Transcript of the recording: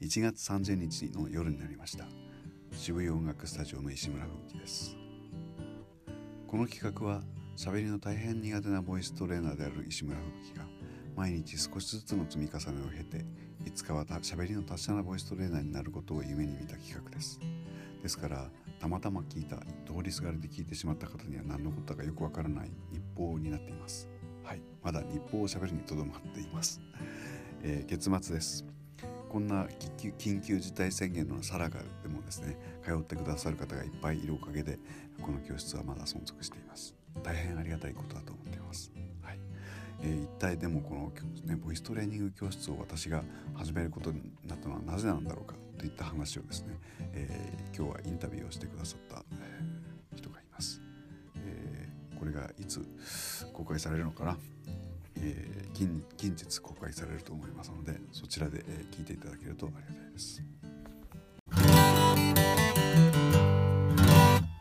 1月30日の夜になりました。渋谷音楽スタジオの石村吹雪です。この企画は喋りの大変苦手なボイストレーナーである石村吹雪が毎日少しずつの積み重ねを経ていつかは喋りの達者なボイストレーナーになることを夢に見た企画です。ですからたまたま聞いた通りすがりで聞いてしまった方には何のことかよくわからない日報になっています。はい。まだ日報を喋りにとどまっています、えー、月末です。こんな緊急事態宣言のさらがでもですね通ってくださる方がいっぱいいるおかげでこの教室はまだ存続しています。大変ありがたいことだと思っています。はい。えー、一体でもこの、ね、ボイストレーニング教室を私が始めることになったのはなぜなんだろうかといった話をですね、えー、今日はインタビューをしてくださった、人がいます、えー、これがいつ公開されるのかな、えー、近近日公開されると思いますのでそちらで、えー、聞いていただけるとありがたいです。